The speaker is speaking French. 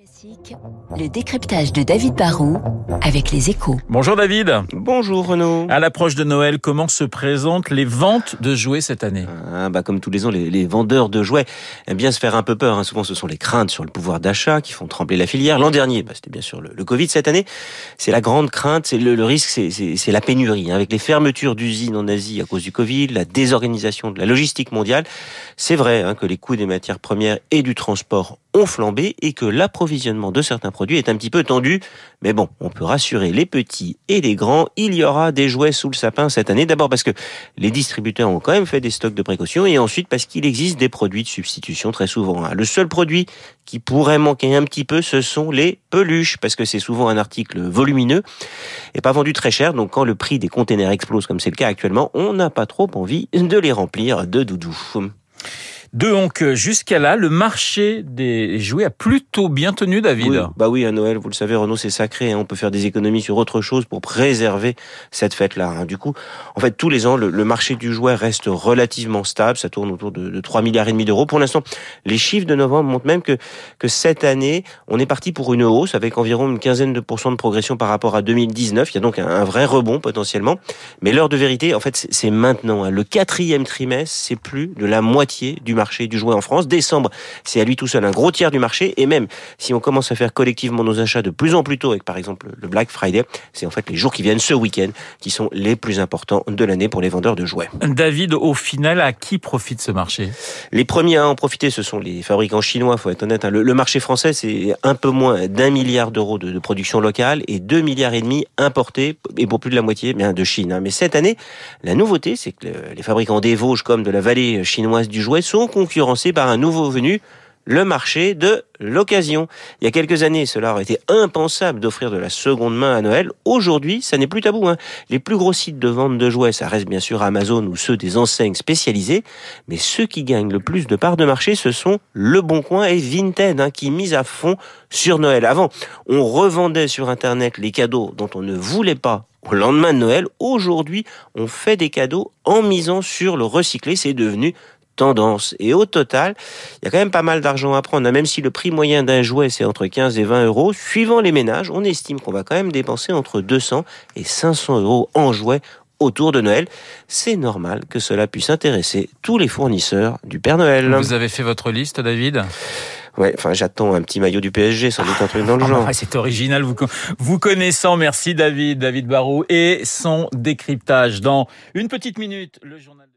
Classique, le décryptage de David Barrault avec les échos. Bonjour David. Bonjour Renaud. À l'approche de Noël, comment se présentent les ventes de jouets cette année? Ah, bah, Comme tous les ans, les, les, vendeurs de jouets aiment bien se faire un peu peur. Hein. Souvent, ce sont les craintes sur le pouvoir d'achat qui font trembler la filière. L'an dernier, bah, c'était bien sûr le, le, Covid. Cette année, c'est la grande crainte, c'est le, le, risque, c'est la pénurie. Hein. Avec les fermetures d'usines en Asie à cause du Covid, la désorganisation de la logistique mondiale, c'est vrai hein, que les coûts des matières premières et du transport ont flambé et que l'approvisionnement de certains produits est un petit peu tendu. Mais bon, on peut rassurer les petits et les grands, il y aura des jouets sous le sapin cette année. D'abord parce que les distributeurs ont quand même fait des stocks de précaution et ensuite parce qu'il existe des produits de substitution très souvent. Le seul produit qui pourrait manquer un petit peu, ce sont les peluches parce que c'est souvent un article volumineux et pas vendu très cher. Donc quand le prix des containers explose comme c'est le cas actuellement, on n'a pas trop envie de les remplir de Donc jusqu'à là, le marché des jouets a plutôt bien tenu, David. Oui, bah oui, à Noël, vous le savez, Renault, c'est sacré. Hein. On peut faire des économies sur autre chose pour préserver cette fête-là. Hein. Du coup, en fait, tous les ans, le, marché du jouet reste relativement stable. Ça tourne autour de, de 3 milliards et demi d'euros. Pour l'instant, les chiffres de novembre montrent même que que cette année, on est parti pour une hausse avec environ une quinzaine de pourcents de progression par rapport à 2019. Il y a donc un, un vrai rebond potentiellement. Mais l'heure de vérité, en fait, c'est maintenant. Hein. Le quatrième trimestre, c'est plus de la moitié du marché du jouet en France. Décembre, c'est à lui tout seul un gros tiers du marché. Et même si on commence à faire collectivement nos achats de plus en plus tôt, avec par exemple le Black Friday, c'est en fait les jours qui viennent ce week-end qui sont les plus importants de l'année pour les vendeurs de jouets. David, au final, à qui profite ce marché? Les premiers à en profiter, ce sont les fabricants chinois, faut être honnête. Hein. Le, marché français, c'est un peu moins d'un milliard d'euros de, production locale et deux milliards et demi importés, et pour plus de la moitié, bien de Chine. Hein. Mais cette année, la nouveauté, c'est que les fabricants des Vosges comme de la vallée chinoise du jouet sont concurrents par un nouveau venu, le marché de l'occasion. Il y a quelques années, cela aurait été impensable d'offrir de la seconde main à Noël. Aujourd'hui, ça n'est plus tabou. Hein. Les plus gros sites de vente de jouets, ça reste bien sûr Amazon ou ceux des enseignes spécialisées. Mais ceux qui gagnent le plus de parts de marché, ce sont Le Bon Coin et Vinted, hein, qui misent à fond sur Noël. Avant, on revendait sur Internet les cadeaux dont on ne voulait pas au lendemain de Noël. Aujourd'hui, on fait des cadeaux en misant sur le recyclé. C'est devenu tendance. Et au total, il y a quand même pas mal d'argent à prendre. Même si le prix moyen d'un jouet, c'est entre 15 et 20 euros, suivant les ménages, on estime qu'on va quand même dépenser entre 200 et 500 euros en jouets autour de Noël. C'est normal que cela puisse intéresser tous les fournisseurs du Père Noël. Vous avez fait votre liste, David? Ouais, enfin, j'attends un petit maillot du PSG, sans doute un truc dans le genre. Ah, c'est original, vous, vous connaissant. Merci, David, David Barou, et son décryptage. Dans une petite minute, le journal.